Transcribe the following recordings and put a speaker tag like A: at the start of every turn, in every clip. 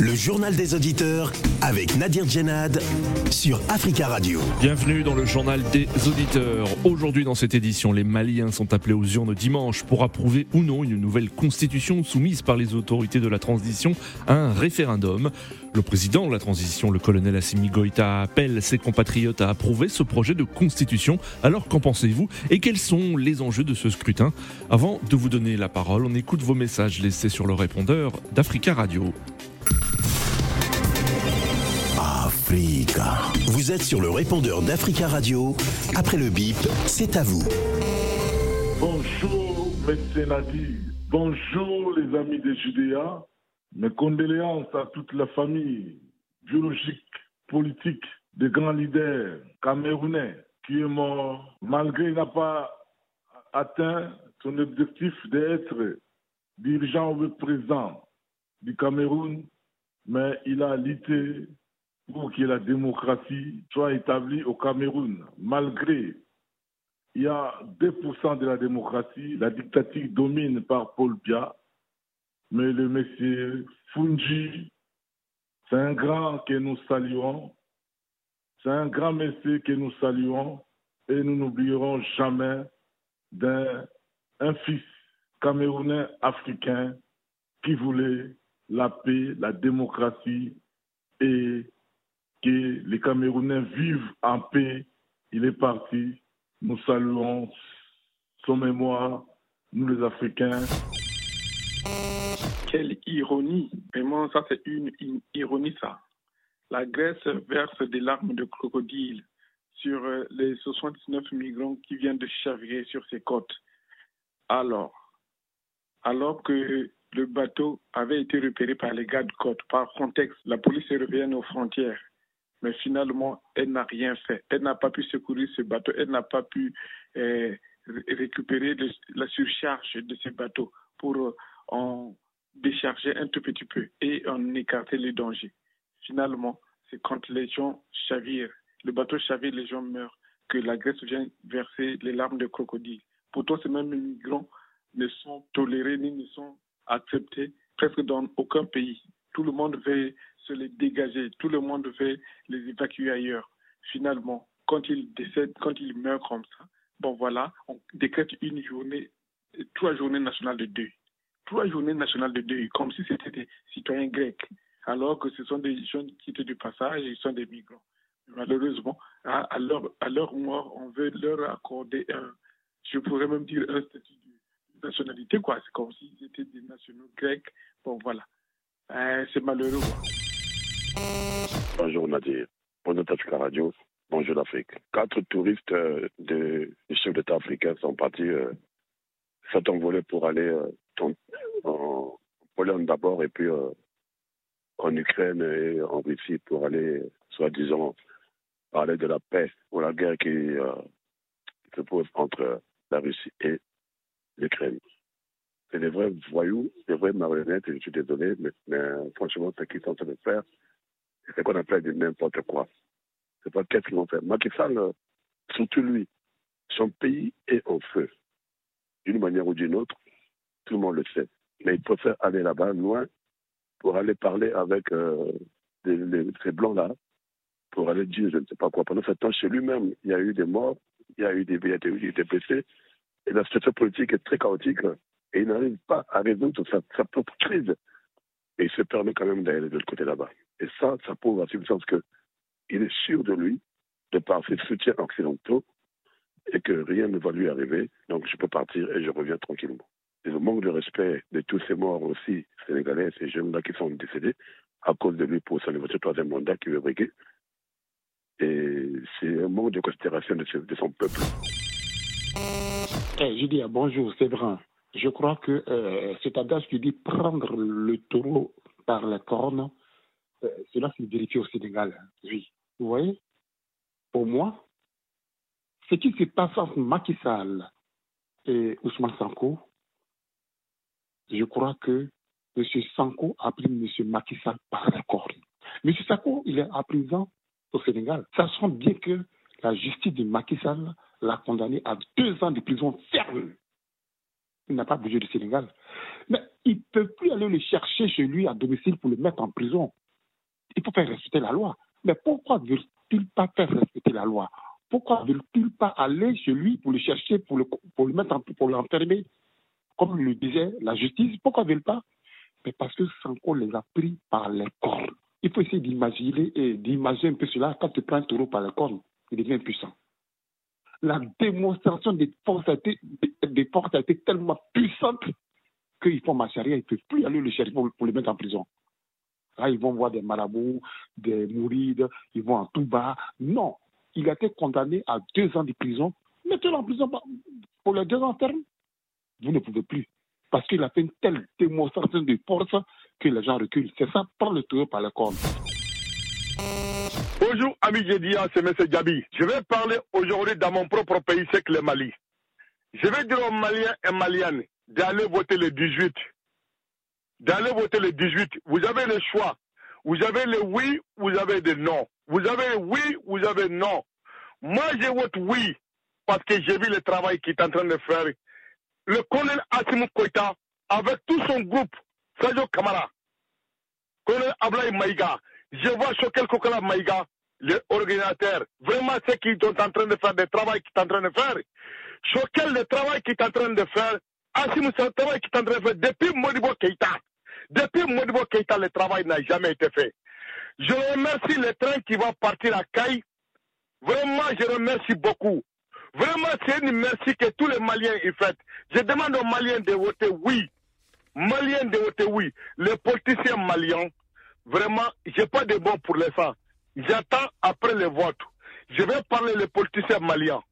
A: Le journal des auditeurs avec Nadir Djenad sur Africa Radio.
B: Bienvenue dans le journal des auditeurs. Aujourd'hui dans cette édition, les Maliens sont appelés aux urnes dimanche pour approuver ou non une nouvelle constitution soumise par les autorités de la transition à un référendum. Le président de la transition, le colonel Assimi Goïta, appelle ses compatriotes à approuver ce projet de constitution. Alors qu'en pensez-vous et quels sont les enjeux de ce scrutin? Avant de vous donner la parole, on écoute vos messages laissés sur le répondeur d'Africa Radio.
A: Africa. Vous êtes sur le répondeur d'Africa Radio. Après le bip, c'est à vous.
C: Bonjour, médecin Nadi. Bonjour, les amis de Judéa. Mes condoléances à toute la famille biologique, politique des grands leaders camerounais qui est mort. Malgré qu'il n'a pas atteint son objectif d'être dirigeant ou président du Cameroun, mais il a lutté pour que la démocratie soit établie au Cameroun, malgré il y a 2% de la démocratie, la dictature domine par Paul Biya, mais le monsieur Fungi, c'est un grand que nous saluons, c'est un grand monsieur que nous saluons et nous n'oublierons jamais d'un fils camerounais africain qui voulait la paix, la démocratie et que les Camerounais vivent en paix. Il est parti. Nous saluons son mémoire, nous les Africains.
D: Quelle ironie. Vraiment, ça c'est une, ironie ça. La Grèce verse des larmes de crocodile sur euh, les 79 migrants qui viennent de chavirer sur ses côtes. Alors, alors que le bateau avait été repéré par les gardes-côtes, par Frontex, la police européenne aux frontières. Mais finalement, elle n'a rien fait. Elle n'a pas pu secourir ce bateau. Elle n'a pas pu euh, récupérer la surcharge de ce bateau pour euh, en décharger un tout petit peu et en écarter les dangers. Finalement, c'est quand les gens chavirent, le bateau chavire, les gens meurent, que la Grèce vient verser les larmes de crocodile. Pourtant, ces mêmes migrants ne sont tolérés ni ne sont acceptés presque dans aucun pays. Tout le monde veut se les dégager, tout le monde veut les évacuer ailleurs. Finalement, quand ils décèdent, quand ils meurent comme ça, bon voilà, on décrète une journée, trois journées nationales de deuil. Trois journées nationales de deuil, comme si c'était des citoyens grecs, alors que ce sont des gens qui étaient du passage, ils sont des migrants. Malheureusement, à, leur, à leur mort, on veut leur accorder un, je pourrais même dire un statut de nationalité, quoi. C'est comme s'ils étaient des nationaux grecs. Bon, voilà. Euh, c'est malheureux.
E: Bonjour Nadir. Bonjour Africa Radio. Bonjour l'Afrique. Quatre touristes euh, du chef d'État africain sont partis, euh, envolés pour aller euh, en, Pologne d'abord et puis euh, en Ukraine et en Russie pour aller, soi-disant, parler de la paix ou la guerre qui euh, se pose entre la Russie et l'Ukraine. C'est des vrais voyous, des vrais marionnettes, et je suis désolé, mais, franchement, ce qu'ils sont en train de faire, c'est ce qu'on appelle de n'importe quoi. C'est pas qu'est-ce qu'ils vont faire. Macky Sall, euh, surtout lui, son pays est en feu. D'une manière ou d'une autre, tout le monde le sait. Mais il préfère aller là-bas, loin, pour aller parler avec euh, les, ces blancs-là, pour aller dire je ne sais pas quoi. Pendant ce temps, chez lui-même, il y a eu des morts, il y a eu des, blessés, et la situation politique est très chaotique, et il n'arrive pas à résoudre sa, propre crise. Et il se permet quand même d'aller de l'autre côté là-bas. Et ça, ça prouve à ce sens que il est sûr de lui, de par ses soutiens occidentaux, et que rien ne va lui arriver. Donc je peux partir et je reviens tranquillement. Le manque de respect de tous ces morts aussi sénégalais, ces jeunes-là qui sont décédés à cause de lui pour son troisième mandat qui veut briguer. Et c'est un manque de considération de, son peuple.
F: Hey, je dis bonjour, c'est vrai. Je crois que euh, cet adage qui dit prendre le taureau par les cornes, euh, cela s'est vérifié au Sénégal. Oui. Vous voyez? Pour moi, ce qui se passe entre Macky Sall et Ousmane Sanko, je crois que M. Sanko a pris M. Macky Sall par la corne. M. Sanko, il est à prison au Sénégal. Sachant bien que la justice de Macky Sall l'a condamné à deux ans de prison ferme. Il n'a pas bougé du Sénégal. Mais Ils ne peuvent plus aller le chercher chez lui à domicile pour le mettre en prison. Il faut faire respecter la loi. Mais pourquoi ne veulent-ils pas faire respecter la loi? Pourquoi ne veulent-ils pas aller chez lui pour le chercher, pour le, pour le mettre en, pour l'enfermer Comme le disait la justice, pourquoi ne veulent pas? Mais parce que Sanko les a pris par les cornes. Il faut essayer d'imaginer et d'imaginer un peu cela. Quand tu prends un taureau par les cornes, il devient puissant. La démonstration des forces a été, des forces a été tellement puissante qu'ils font marcher arrière. Ils ne peuvent plus aller le chercher pour, pour le mettre en prison. Là, ils vont voir des marabouts, des mourides, ils vont en tout bas. Non, il a été condamné à deux ans de prison. Mettez-le en prison pour les deux ans ferme. Vous ne pouvez plus. Parce qu'il a fait une telle démonstration de force que les gens reculent. C'est ça, prendre le tour par la corne.
G: Bonjour, ami Jedia, c'est M. Djabi. Je vais parler aujourd'hui dans mon propre pays, c'est que le Mali. Je vais dire aux Maliens et Maliennes d'aller voter le 18 d'aller voter le 18. Vous avez le choix. Vous avez le oui, vous avez le non. Vous avez oui, vous avez non. Moi, je vote oui parce que j'ai vu le travail qu'il est en train de faire. Le colonel Asimou Koïta, avec tout son groupe, Sadio Kamara, colonel Ablaï Maïga, je vois Chokel Kokala Maïga, les organisateurs, vraiment ce qu'ils sont en train de faire, le travail qu'ils sont en train de faire. Chokel, le travail qu'il est en train de faire, Asimou, c'est le travail qu'il est en train de faire depuis Modibo Keïta. Depuis Modibo Keïta, le travail n'a jamais été fait. Je remercie le train qui va partir à Caille. Vraiment, je remercie beaucoup. Vraiment, c'est une merci que tous les Maliens y font. Je demande aux Maliens de voter oui. Maliens de voter oui. Les politiciens maliens, vraiment, j'ai pas de bon pour les gens. J'attends après le vote. Je vais parler les politiciens maliens.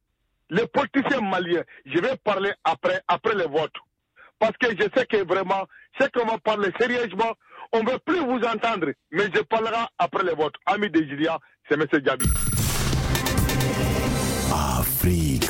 G: Les politiciens maliens, je vais parler après, après le vote parce que je sais que vraiment, c'est qu'on va parler sérieusement. On ne veut plus vous entendre, mais je parlerai après le vote. Ami de Julia, c'est M. Djabi.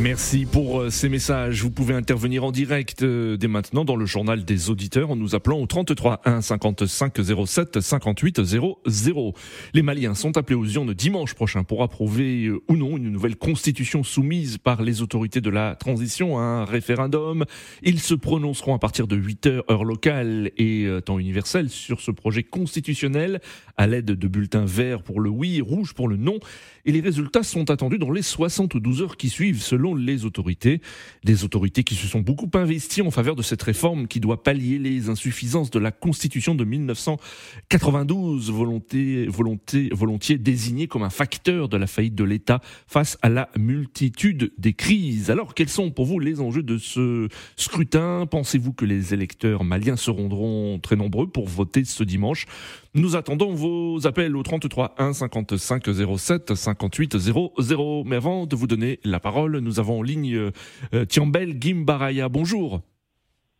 B: Merci pour euh, ces messages. Vous pouvez intervenir en direct euh, dès maintenant dans le journal des auditeurs en nous appelant au 33 1 55 07 58 00. Les Maliens sont appelés aux urnes dimanche prochain pour approuver euh, ou non une nouvelle constitution soumise par les autorités de la transition à un référendum. Ils se prononceront à partir de 8 heures heure locale et temps universel sur ce projet constitutionnel à l'aide de bulletins verts pour le oui, rouge pour le non. Et les résultats sont attendus dans les 72 heures qui suivent les autorités. Des autorités qui se sont beaucoup investies en faveur de cette réforme qui doit pallier les insuffisances de la Constitution de 1992, volonté, volonté, volontiers désignée comme un facteur de la faillite de l'État face à la multitude des crises. Alors, quels sont pour vous les enjeux de ce scrutin? Pensez-vous que les électeurs maliens seront très nombreux pour voter ce dimanche? Nous attendons vos appels au 33 1 55 07 58 00. Mais avant de vous donner la parole, nous avons en ligne euh, Tiambel Gimbaraya. Bonjour.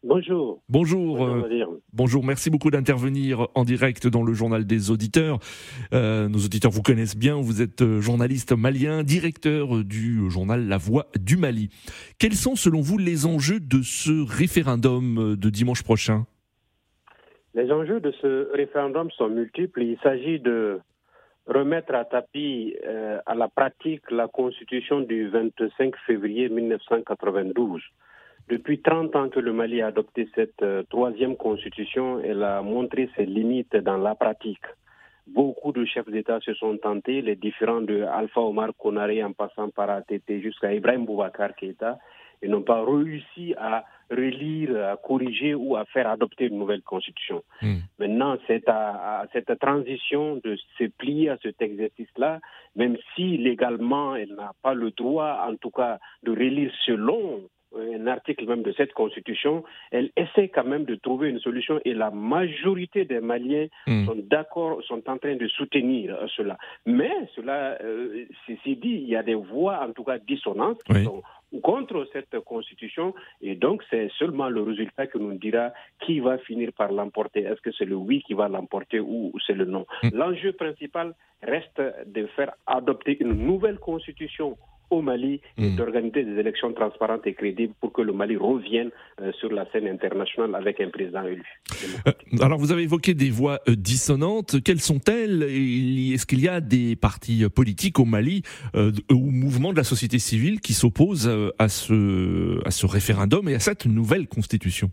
H: Bonjour.
B: Bonjour. Bonjour, euh, merci beaucoup d'intervenir en direct dans le journal des auditeurs. Euh, nos auditeurs vous connaissent bien, vous êtes journaliste malien, directeur du journal La Voix du Mali. Quels sont selon vous les enjeux de ce référendum de dimanche prochain?
H: Les enjeux de ce référendum sont multiples. Il s'agit de remettre à tapis euh, à la pratique la constitution du 25 février 1992. Depuis 30 ans que le Mali a adopté cette euh, troisième constitution, elle a montré ses limites dans la pratique. Beaucoup de chefs d'État se sont tentés, les différents de Alpha Omar Konaré en passant par ATT jusqu'à Ibrahim Boubacar Keïta, et n'ont pas réussi à relire, à corriger ou à faire adopter une nouvelle constitution. Hmm. Maintenant, c'est à, cette transition de se plier à cet exercice-là, même si légalement elle n'a pas le droit, en tout cas, de relire selon un article même de cette constitution, elle essaie quand même de trouver une solution et la majorité des Maliens hmm. sont d'accord, sont en train de soutenir cela. Mais cela, euh, ceci dit, il y a des voix en tout cas dissonantes qui sont contre cette constitution et donc c'est seulement le résultat qui nous dira qui va finir par l'emporter. Est-ce que c'est le oui qui va l'emporter ou c'est le non? Hmm. L'enjeu principal reste de faire adopter une nouvelle constitution au Mali et
B: Mm.
H: d'organiser des élections transparentes et crédibles pour que le Mali revienne euh, sur la scène internationale avec un président élu.
B: Euh, Alors vous avez évoqué des voix euh, dissonantes. Quelles sont-elles? Est-ce qu'il y a des partis politiques au Mali euh, ou mouvements de la société civile qui s'opposent à ce, à ce référendum et à cette nouvelle constitution?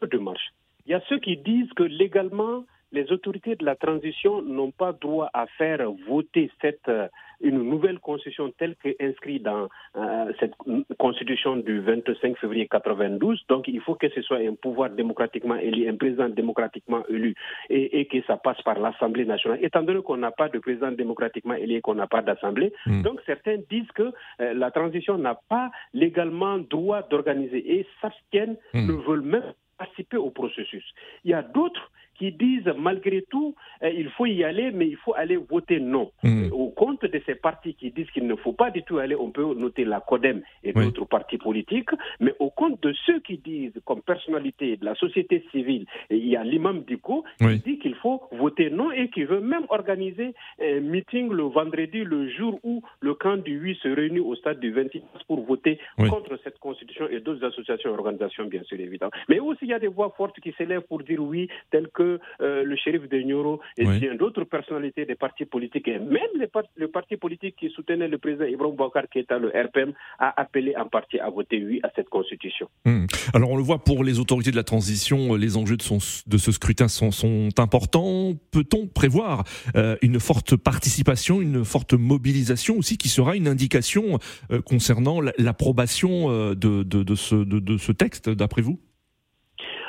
H: Peu de marche. Il y a ceux qui disent que légalement, les autorités de la transition n'ont pas droit à faire voter cette, euh, une nouvelle constitution telle qu'inscrite dans euh, cette constitution du 25 février 92. Donc, il faut que ce soit un pouvoir démocratiquement élu, un président démocratiquement élu, et, et que ça passe par l'Assemblée nationale. Étant donné qu'on n'a pas de président démocratiquement élu et qu'on n'a pas d'Assemblée,
B: Mm.
H: donc certains disent que euh, la transition n'a pas légalement droit d'organiser et s'abstiennent,
B: Mm.
H: ne veulent même participer au processus. Il y a d'autres qui disent malgré tout, euh, il faut y aller, mais il faut aller voter non.
B: Mm.
H: Au compte de ces partis qui disent qu'il ne faut pas du tout aller, on peut noter la CODEM et
B: Oui.
H: d'autres partis politiques, mais au compte de ceux qui disent, comme personnalité de la société civile, il y a l'imam Diko
B: Oui.
H: qui dit qu'il faut voter non et qui veut même organiser un meeting le vendredi, le jour où le camp du 8 se réunit au stade du 26 pour voter
B: Oui.
H: contre cette constitution et d'autres associations et organisations, bien sûr, évidemment. Mais aussi, il y a des voix fortes qui s'élèvent pour dire oui, telles que euh, le shérif de Nioro et
B: Oui.
H: bien d'autres personnalités des partis politiques, et même les le parti politique qui soutenait le président Ibrahim Bokar Keïta, le RPM, a appelé en partie à voter oui à cette constitution.
B: Hmm. Alors on le voit pour les autorités de la transition, euh, les enjeux de, son- de ce scrutin sont, sont importants. Peut-on prévoir euh, une forte participation, une forte mobilisation aussi qui sera une indication euh, concernant l'approbation de, de- de ce, de- de ce texte, d'après vous?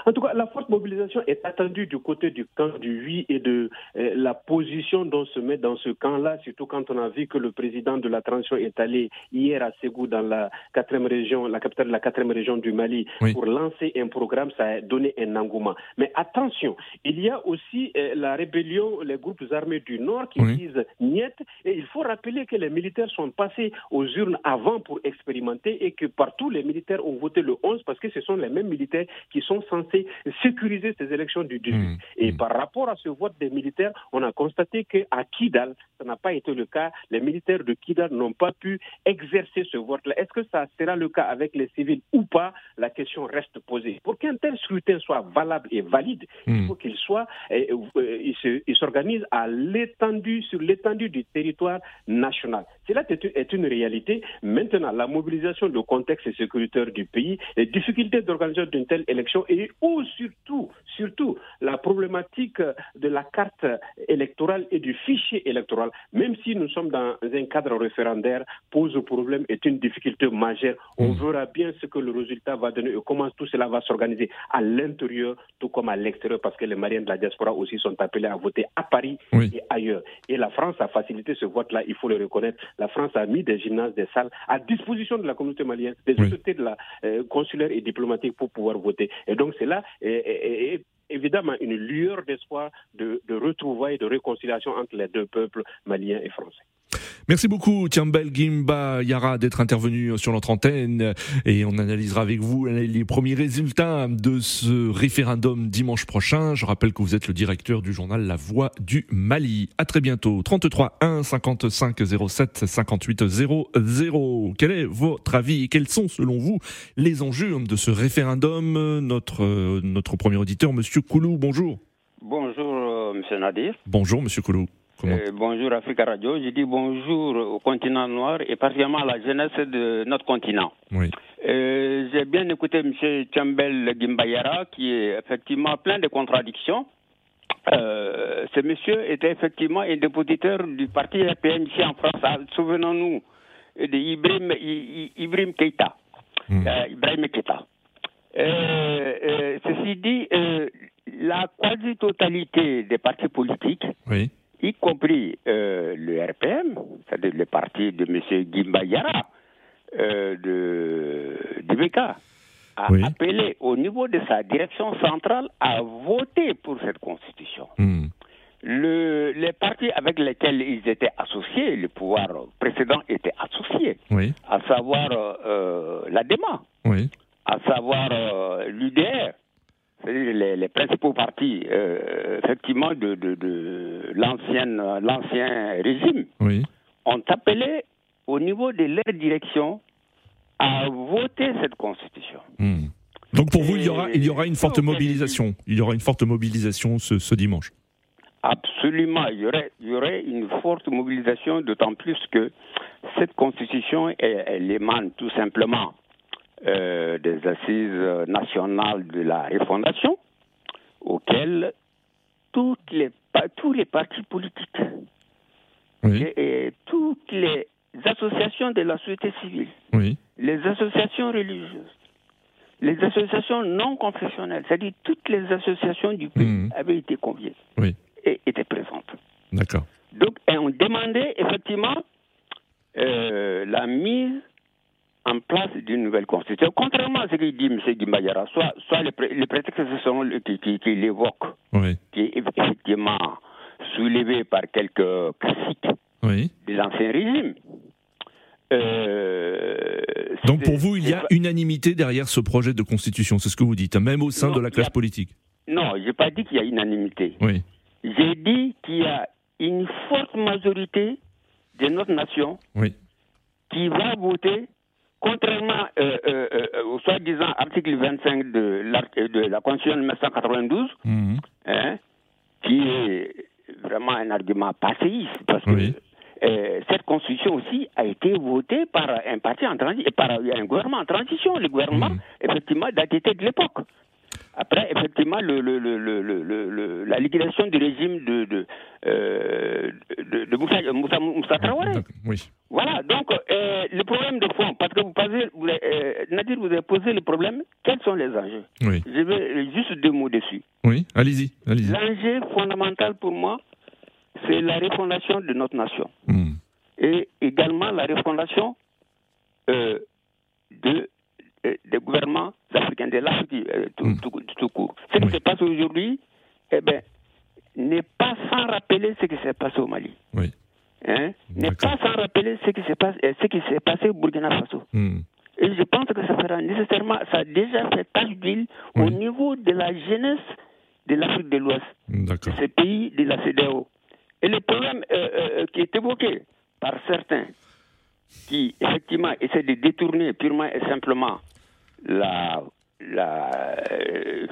H: En tout cas, la forte mobilisation est attendue du côté du camp du oui et de euh, la position dont se met dans ce camp-là, surtout quand on a vu que le président de la transition est allé hier à Ségou, dans la quatrième région, la capitale de la quatrième région du Mali,
B: Oui.
H: pour lancer un programme, ça a donné un engouement. Mais attention, il y a aussi euh, la rébellion, les groupes armés du Nord qui
B: Oui.
H: disent niet, et il faut rappeler que les militaires sont passés aux urnes avant pour expérimenter et que partout les militaires ont voté le 11 parce que ce sont les mêmes militaires qui sont censés sécuriser ces élections du 18.
B: Mmh.
H: Et
B: Mmh.
H: par rapport à ce vote des militaires, on a constaté qu'à Kidal, ça n'a pas été le cas. Les militaires de Kidal n'ont pas pu exercer ce vote-là. Est-ce que ça sera le cas avec les civils ou pas? La question reste posée. Pour qu'un tel scrutin soit valable et valide, il
B: Mmh.
H: faut qu'il soit, euh, euh, il se- il s'organise à l'étendue, sur l'étendue du territoire national. Cela est une- est une réalité. Maintenant, la mobilisation, le contexte sécuritaire du pays, les difficultés d'organisation d'une telle élection et ou surtout, surtout la problématique de la carte électorale et du fichier électoral, même si nous sommes dans un cadre référendaire, pose problème, est une difficulté majeure. On
B: Mm.
H: verra bien ce que le résultat va donner et comment tout cela va s'organiser à l'intérieur, tout comme à l'extérieur, parce que les Maliens de la diaspora aussi sont appelés à voter à Paris
B: Oui.
H: et ailleurs. Et la France a facilité ce vote-là, il faut le reconnaître. La France a mis des gymnases, des salles à disposition de la communauté malienne, des
B: Oui.
H: autorités de la euh, consulaire et diplomatique pour pouvoir voter. Et donc c'est là et- évidemment une lueur d'espoir de, de retrouvailles, de réconciliation entre les deux peuples maliens et français.
B: Merci beaucoup, Tiambel Gimba Yara, d'être intervenu sur notre antenne et on analysera avec vous les premiers résultats de ce référendum dimanche prochain. Je rappelle que vous êtes le directeur du journal La Voix du Mali. À très bientôt. 33 1 55 07 58 00. Quel est votre avis et quels sont, selon vous, les enjeux de ce référendum? Notre, notre premier auditeur, Monsieur Koulou, bonjour.
I: Bonjour, euh, Monsieur Nadir.
B: Bonjour, Monsieur Koulou.
I: Euh, bonjour, Africa Radio. Je dis bonjour au continent noir et particulièrement à la jeunesse de notre continent.
B: Oui.
I: Euh, J'ai bien écouté M. Chambel Gimbayara, qui est effectivement plein de contradictions. Euh, ce monsieur était effectivement un dépositeur du parti RPM ici en France. Ah, Souvenons-nous de Ibrahim, Ibrahim.
B: Mm.
I: Euh, Keïta. Euh, euh, ceci dit, la quasi-totalité des partis politiques
B: Oui.
I: Y compris euh, le RPM, c'est-à-dire le parti de M. Gimba Yara, euh, de, du BK, a
B: Oui.
I: appelé au niveau de sa direction centrale à voter pour cette constitution.
B: Hmm.
I: Le, les partis avec lesquels ils étaient associés, le pouvoir précédent était associé,
B: Oui.
I: à savoir euh, l'ADEMA,
B: Oui.
I: à savoir les, les principaux partis, euh, effectivement, de, de, de l'ancienne, l'ancien régime,
B: Oui.
I: ont appelé au niveau de leur direction à voter cette constitution.
B: Hmm. Donc pour vous, il y aura, il y aura une forte mobilisation. Il y aura une forte mobilisation ce, ce dimanche.
I: Absolument, il y aurait, il y aurait une forte mobilisation, d'autant plus que cette constitution, elle, elle émane tout simplement euh, des assises nationales de la refondation, auxquelles toutes les, tous les partis politiques
B: Oui.
I: et, et toutes les associations de la société civile,
B: Oui.
I: les associations religieuses, les associations non confessionnelles, c'est-à-dire toutes les associations du pays
B: Mhm.
I: avaient été conviées
B: Oui.
I: et étaient présentes.
B: D'accord.
I: Donc, et on demandait effectivement euh, la mise en place d'une nouvelle constitution. Contrairement à ce que dit M. Gimbayara, soit, soit les, pré- les prétextes sont qui, qui, qui l'évoquent,
B: Oui.
I: qui est effectivement soulevé par quelques classiques
B: Oui.
I: de l'ancien régime. Euh,
B: Donc pour vous, il y a unanimité derrière ce projet de constitution, c'est ce que vous dites, hein, même au sein
I: Non,
B: de la classe
I: a-
B: politique.
I: Non, je n'ai pas dit qu'il y a unanimité.
B: Oui.
I: J'ai dit qu'il y a une forte majorité de notre nation
B: Oui.
I: qui va voter, contrairement euh, euh, euh, au soi-disant article 25 de, de la Constitution de 1992,
B: Mhm.
I: hein, qui est vraiment un argument passéiste, parce que euh, cette constitution aussi a été votée par un parti en transition, par un gouvernement en transition. Le gouvernement,
B: Mhm.
I: effectivement, datait de l'époque. Après, effectivement, le, le, le, la liquidation du régime de, de, euh, de, de Moussa, Moussa, Moussa Traoré.
B: Oui.
I: Voilà, donc euh, le problème de fond, parce que vous posez, vous, euh, Nadir, vous avez posé le problème, quels sont les enjeux?
B: Oui.
I: Je vais juste deux mots dessus.
B: Oui. Allez-y. Allez-y.
I: L'enjeu fondamental pour moi, c'est la refondation de notre nation
B: Mhm.
I: et également la refondation de, des gouvernements africains, de l'Afrique euh, tout,
B: Mm.
I: tout- tout court. Ce qui
B: Oui.
I: se passe aujourd'hui, eh ben, n'est pas sans rappeler ce qui s'est passé au Mali.
B: Oui.
I: Hein? N'est pas sans rappeler ce qui s'est passé, euh, ce qui s'est passé au Burkina Faso.
B: Mhm.
I: Et je pense que ça fera nécessairement, ça a déjà fait tache d'huile au niveau de la jeunesse de l'Afrique de l'Ouest
B: D'accord.
I: ces pays de la CDAO. Et le problème euh, euh, qui est évoqué par certains qui, effectivement, essaient de détourner purement et simplement la, la, euh,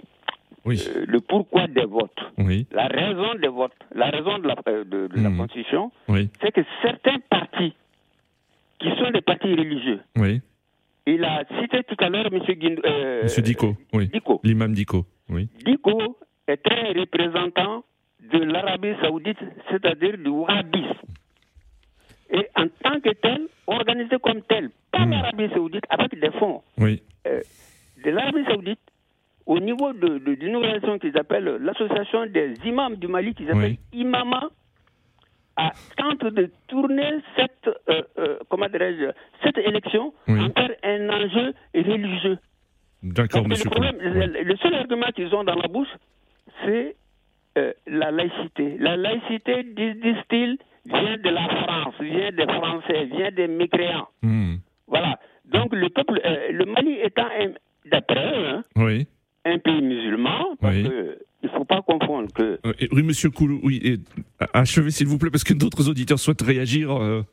B: Oui.
I: euh, le pourquoi des votes,
B: Oui.
I: la raison des votes, la raison de la, euh, de, la
B: Mhm.
I: Constitution,
B: Oui.
I: c'est que certains partis, qui sont des partis religieux,
B: Oui.
I: il a cité tout à l'heure M. Guindo, euh,
B: Monsieur. Diko. L'imam Diko. Oui.
I: Diko est très représentant de l'Arabie saoudite, c'est-à-dire du wahhabisme. Et en tant que tel, organisé comme tel, par
B: Hmm.
I: l'Arabie saoudite, avec des fonds
B: Oui.
I: Euh, de l'Arabie saoudite, au niveau de- de- d'une organisation qu'ils appellent l'association des imams du Mali, qu'ils appellent
B: Oui.
I: Imama, a tente de tourner cette, euh, euh, comment dirais-je, cette élection
B: Oui.
I: en faire un enjeu religieux.
B: D'accord, monsieur
I: le,
B: Koulou.
I: problème,
B: Oui.
I: le- le seul argument qu'ils ont dans la bouche, c'est euh, la laïcité. La laïcité, dis- disent-ils, vient de la France, vient des Français, vient des mécréants.
B: Mhm.
I: Voilà. Donc le peuple, euh, le Mali étant, un- d'après eux, hein,
B: Oui.
I: un pays musulman, parce
B: Oui.
I: que il ne faut pas confondre que
B: Euh, oui, monsieur Koulou, oui, et, achevez s'il vous plaît, parce que d'autres auditeurs souhaitent réagir. euh,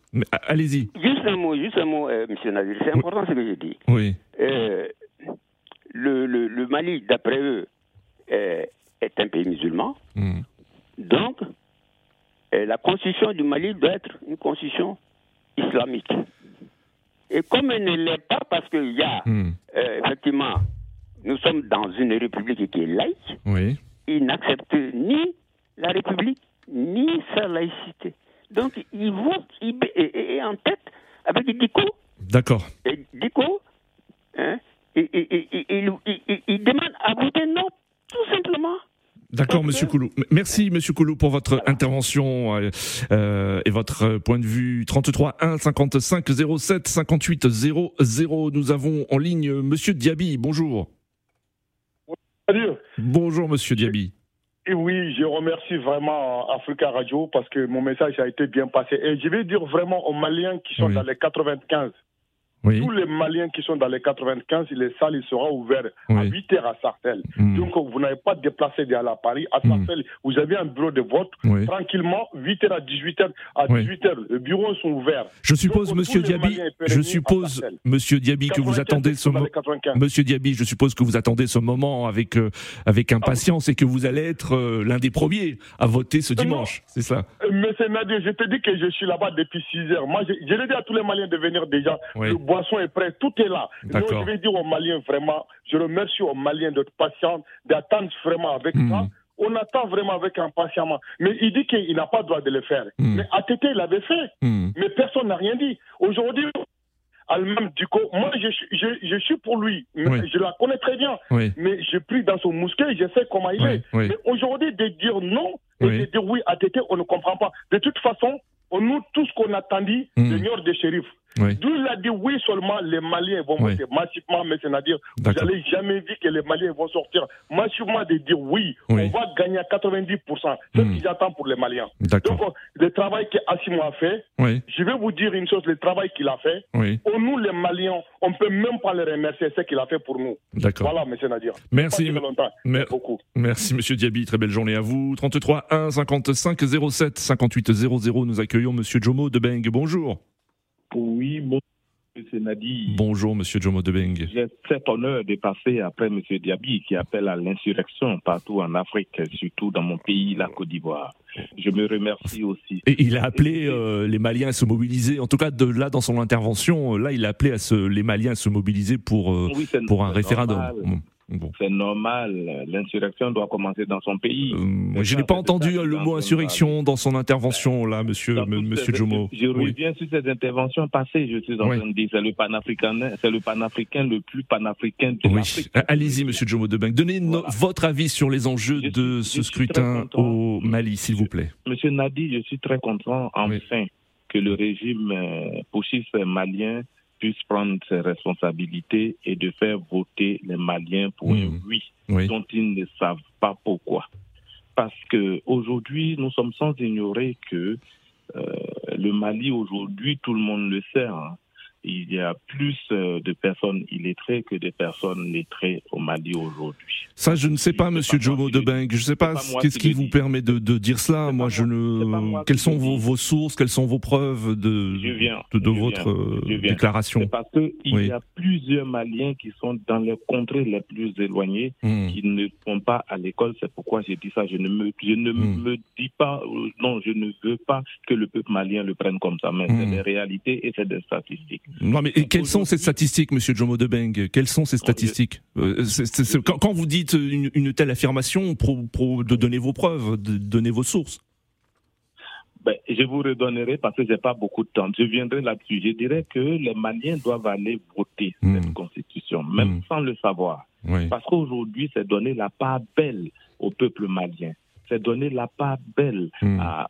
B: Allez-y.
I: Juste un mot, juste un mot, Monsieur Nadir, c'est
B: Oui.
I: important ce que j'ai dit.
B: Oui.
I: Le, le- le Mali, d'après eux, est un pays musulman.
B: Mhm.
I: Donc, la constitution du Mali doit être une constitution islamique. Et comme elle ne l'est pas, parce qu'il y a,
B: Mhm.
I: euh, effectivement, nous sommes dans une république qui est laïque,
B: Oui.
I: ils n'acceptent ni la république, ni sa laïcité. Donc, ils votent, ils- et, et- en tête, avec Diko,
B: D'accord.
I: et Diko, hein, il, il- il- il demande à voter non, tout simplement.
B: D'accord. Monsieur Koulou. Merci, Monsieur Koulou, pour votre intervention euh, euh, et votre euh, point de vue. 33 1 55 07 58 00. Nous avons en ligne euh, Monsieur Diaby. Bonjour.
G: Salut.
B: Bonjour, Monsieur Diaby.
G: Et oui, je remercie vraiment Africa Radio parce que mon message a été bien passé. Et je vais dire vraiment aux Maliens qui sont
B: Oui.
G: dans les 95, Tous les Maliens qui sont dans les 95, les salles il sera ouvert à 8 h à Sartel. Hmm. Donc vous n'avez pas déplacé à Paris. À hmm. Sartel, vous avez un bureau de vote. Tranquillement, 8 h à 18 h à 18 h les bureaux sont ouverts.
B: Je suppose, Monsieur Diaby, je suppose, Monsieur Diaby, que vous attendez ce moment. Monsieur Diaby, je suppose que vous attendez ce moment avec euh, avec impatience et que vous allez être euh, l'un des premiers à voter ce dimanche. C'est ça?
G: Euh, Monsieur Nadir, je te dis que je suis là-bas depuis 6 h Moi, je, l'ai dit à tous les Maliens de venir déjà boisson est prêt, tout est là. Donc, je vais dire aux Maliens vraiment, je remercie aux Maliens d'être patients, d'attendre vraiment avec hmm. ça. On attend vraiment avec impatience. Mais il dit qu'il n'a pas le droit de le faire. Hmm. Mais ATT, il l'avait fait. Hmm. Mais personne n'a rien dit. Aujourd'hui, Duco, moi je, je, je, suis pour lui, je la connais très bien, mais je prie dans son mousquet, je sais comment il est. Mais aujourd'hui, de dire non et de dire oui à TT, on ne comprend pas. De toute façon, nous, tout ce qu'on attendit, mmh. le des shérifs, D'où il a dit oui seulement les Maliens vont voter massivement, mais c'est-à-dire vous n'allez jamais vu que les Maliens vont sortir massivement de dire oui, on va gagner à 90%. C'est ce hmm. qu'ils attendent pour les Maliens. Donc le travail qu'Assimo a fait, je vais vous dire une chose, le travail qu'il a fait, pour nous les Maliens, on ne peut même pas le remercier, ce qu'il a fait pour nous. Voilà, monsieur Nadir.
B: Merci. beaucoup. Merci, monsieur Diaby. Très belle journée à vous. 33 1 55 07 58 00. Nous accueillons monsieur Jomo de Beng. Bonjour.
J: Oui, bonjour, M. Nadi.
B: Bonjour, M. Jomo Debeng.
J: J'ai cet honneur de passer après M. Diaby qui appelle à l'insurrection partout en Afrique, surtout dans mon pays, la Côte d'Ivoire. Je me remercie aussi.
B: Et il a appelé euh, les Maliens à se mobiliser, en tout cas de là dans son intervention, là il a appelé à se, les Maliens à se mobiliser pour, euh, pour un référendum.
J: C'est normal, l'insurrection doit commencer dans son pays.
B: Euh, je n'ai pas entendu le mot insurrection dans son intervention, là, monsieur, monsieur Jomo.
J: Je reviens sur ces interventions passées, je suis en train de dire, c'est le panafricain, c'est le panafricain le plus panafricain de
B: oui. Allez-y, monsieur Jomo Debeng. Donnez votre avis sur les enjeux de ce scrutin au Mali, s'il vous plaît.
J: Monsieur Nadi, je suis très content, enfin, que le régime euh, malien puisse prendre ses responsabilités et de faire voter les Maliens pour un mmh. oui, dont ils ne savent pas pourquoi. Parce que aujourd'hui, nous sommes sans ignorer que euh, le Mali aujourd'hui, tout le monde le sait, hein, il y a plus euh, de personnes illettrées que de personnes lettrées au Mali aujourd'hui.
B: Ça, je ne sais pas, Monsieur Jomo Debeng. Je ne sais pas qu'est-ce qui vous permet de, dire cela. Moi, je ne. Quelles sont vos, sources? Quelles sont vos preuves de, de, votre euh, déclaration?
J: Parce qu'il y a plusieurs Maliens qui sont dans les contrées les plus éloignées, hmm. qui ne vont pas à l'école. C'est pourquoi j'ai dit ça. Je ne me, je ne hmm. me dis pas, euh, non, je ne veux pas que le peuple malien le prenne comme ça, mais c'est hmm. des réalités et c'est des statistiques.
B: Non, mais quelles sont ces statistiques, Monsieur Jomo Debeng Quelles sont ces statistiques? Euh, quand, vous dites une, telle affirmation, pro, de donner vos preuves, de donner vos sources.
J: Ben, je vous redonnerai parce que j'ai pas beaucoup de temps. Je viendrai là-dessus. Je dirais que les Maliens doivent aller voter hmm. cette constitution, même hmm. sans le savoir. Parce qu'aujourd'hui, c'est donner la part belle au peuple malien c'est donner la part belle hmm. à,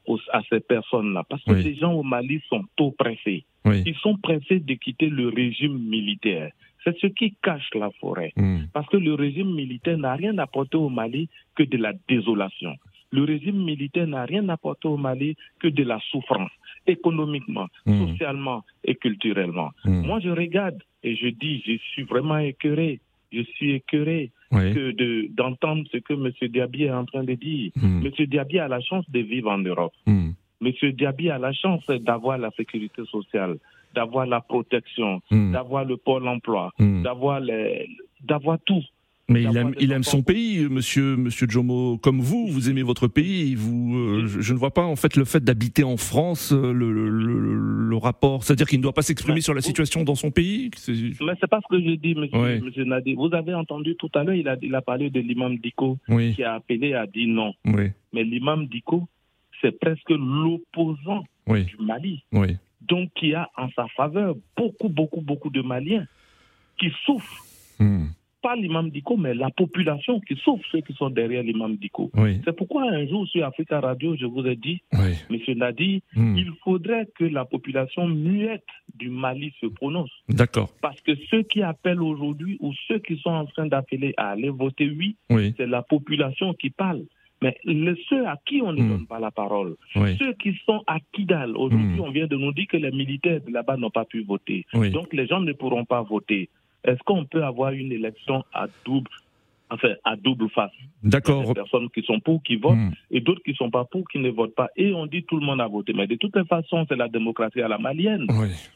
J: ces personnes-là. Parce que ces gens au Mali sont trop pressés. Ils sont pressés de quitter le régime militaire. C'est ce qui cache la forêt. Hmm. Parce que le régime militaire n'a rien apporté au Mali que de la désolation. Le régime militaire n'a rien apporté au Mali que de la souffrance, économiquement, hmm. socialement et culturellement. Moi, je regarde et je dis, je suis vraiment écœuré. Je suis écœuré que d'entendre ce que M. Diaby est en train de dire. M. Diaby a la chance de vivre en Europe. M. Diaby a la chance d'avoir la sécurité sociale, d'avoir la protection, hmm. d'avoir le pôle emploi, hmm. d'avoir d'avoir tout.
B: Mais il aime, il aime son pays, monsieur, monsieur Jomo, comme vous, vous aimez votre pays. Vous, euh, je, ne vois pas en fait le fait d'habiter en France, euh, le, le, rapport, c'est-à-dire qu'il ne doit pas s'exprimer sur la situation dans son pays?
J: Mais c'est pas ce que je dis, monsieur, monsieur Nadi. Vous avez entendu tout à l'heure, il a, il a parlé de l'imam Diko qui a appelé à dire non. Mais l'imam Diko, c'est presque l'opposant du Mali. Donc, il y a en sa faveur beaucoup, beaucoup, beaucoup de Maliens qui souffrent. Hmm. Pas l'imam Diko, mais la population qui souffre, ceux qui sont derrière l'imam Diko. C'est pourquoi un jour sur Africa Radio, je vous ai dit, Monsieur Nadi, hmm. il faudrait que la population muette du Mali se prononce.
B: D'accord.
J: Parce que ceux qui appellent aujourd'hui ou ceux qui sont en train d'appeler à aller voter oui, c'est la population qui parle. Mais ceux à qui on ne hmm. donne pas la parole, ceux qui sont à Kidal, aujourd'hui, hmm. on vient de nous dire que les militaires de là-bas n'ont pas pu voter. Donc les gens ne pourront pas voter. Est-ce qu'on peut avoir une élection à double enfin à double face?
B: D'accord.
J: Des personnes qui sont pour qui votent hmm. et d'autres qui sont pas pour qui ne votent pas. Et on dit tout le monde a voté. Mais de toute façon, c'est la démocratie à la malienne.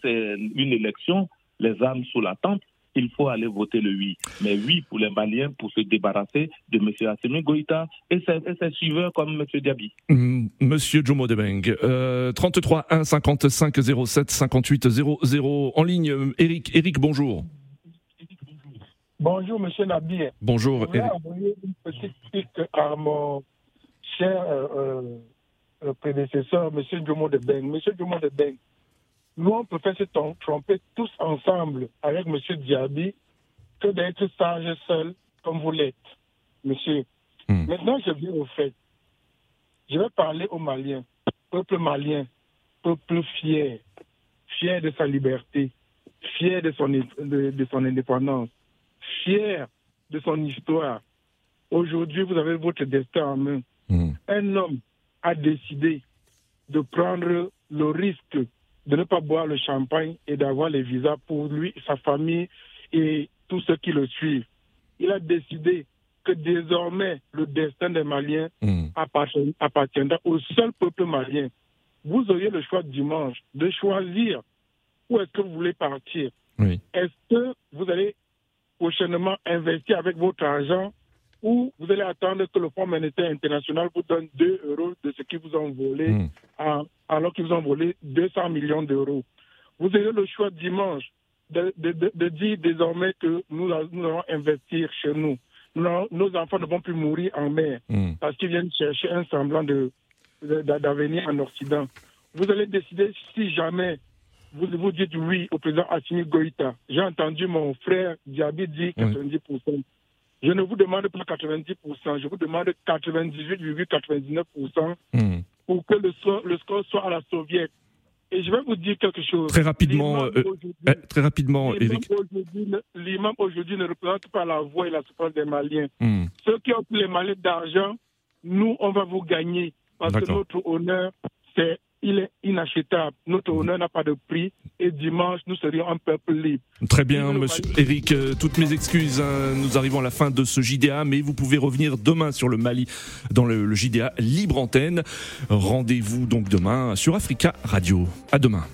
J: C'est une élection, les armes sous la tente il faut aller voter le oui. Mais oui pour les Maliens pour se débarrasser de M. Assimi Goïta et ses, suiveurs comme M. Diaby.
B: Mm, Monsieur Jomo Debeng, euh, 33 1 55 07 58 00 en ligne. Eric, Eric, bonjour.
K: Bonjour, Monsieur Nabi.
B: Bonjour.
K: Je voulais envoyer une petite pique à mon cher euh, euh, prédécesseur, Monsieur Jomo Debeng. Monsieur Jomo Debeng, nous, on préfère se tromper tous ensemble avec M. Diaby que d'être sage seul comme vous l'êtes, monsieur. Hmm. Maintenant, je viens au fait. Je vais parler aux Maliens, peuple malien, peuple fier, fier de sa liberté, fier de son, de, son indépendance, fier de son histoire. Aujourd'hui, vous avez votre destin en main. Hmm. Un homme a décidé de prendre le risque de ne pas boire le champagne et d'avoir les visas pour lui, sa famille et tous ceux qui le suivent. Il a décidé que désormais le destin des Maliens hmm. appartiendra au seul peuple malien. Vous auriez le choix dimanche de choisir où est-ce que vous voulez partir. Est-ce que vous allez prochainement investir avec votre argent ou vous allez attendre que le Fonds monétaire international vous donne 2 euros de ce qu'ils vous ont volé, hmm. alors qu'ils vous ont volé 200 millions d'euros. Vous avez le choix dimanche de, dire désormais que nous, allons investir chez nous. nos enfants ne vont plus mourir en mer hmm. parce qu'ils viennent chercher un semblant d'avenir en Occident. Vous allez décider si jamais vous vous dites oui au président Assimi Goïta. J'ai entendu mon frère Diaby dire 90%. Je ne vous demande pas 90%, je vous demande 98,99% hmm. pour que le score, le score soit à la soviète. Et je vais vous dire quelque chose.
B: Très rapidement, euh, euh, très rapidement, Eric.
K: L'imam aujourd'hui ne représente pas la voix et la souffrance des Maliens. Hmm. Ceux qui ont les Maliens d'argent, nous, on va vous gagner. Parce que notre honneur, c'est il est inachetable. Notre honneur n'a pas de prix et dimanche, nous serions un peuple libre.
B: Très bien, monsieur Eric. Euh, toutes mes excuses. Hein. nous arrivons à la fin de ce JDA, mais vous pouvez revenir demain sur le Mali dans le, le JDA Libre Antenne. Rendez-vous donc demain sur Africa Radio. À demain.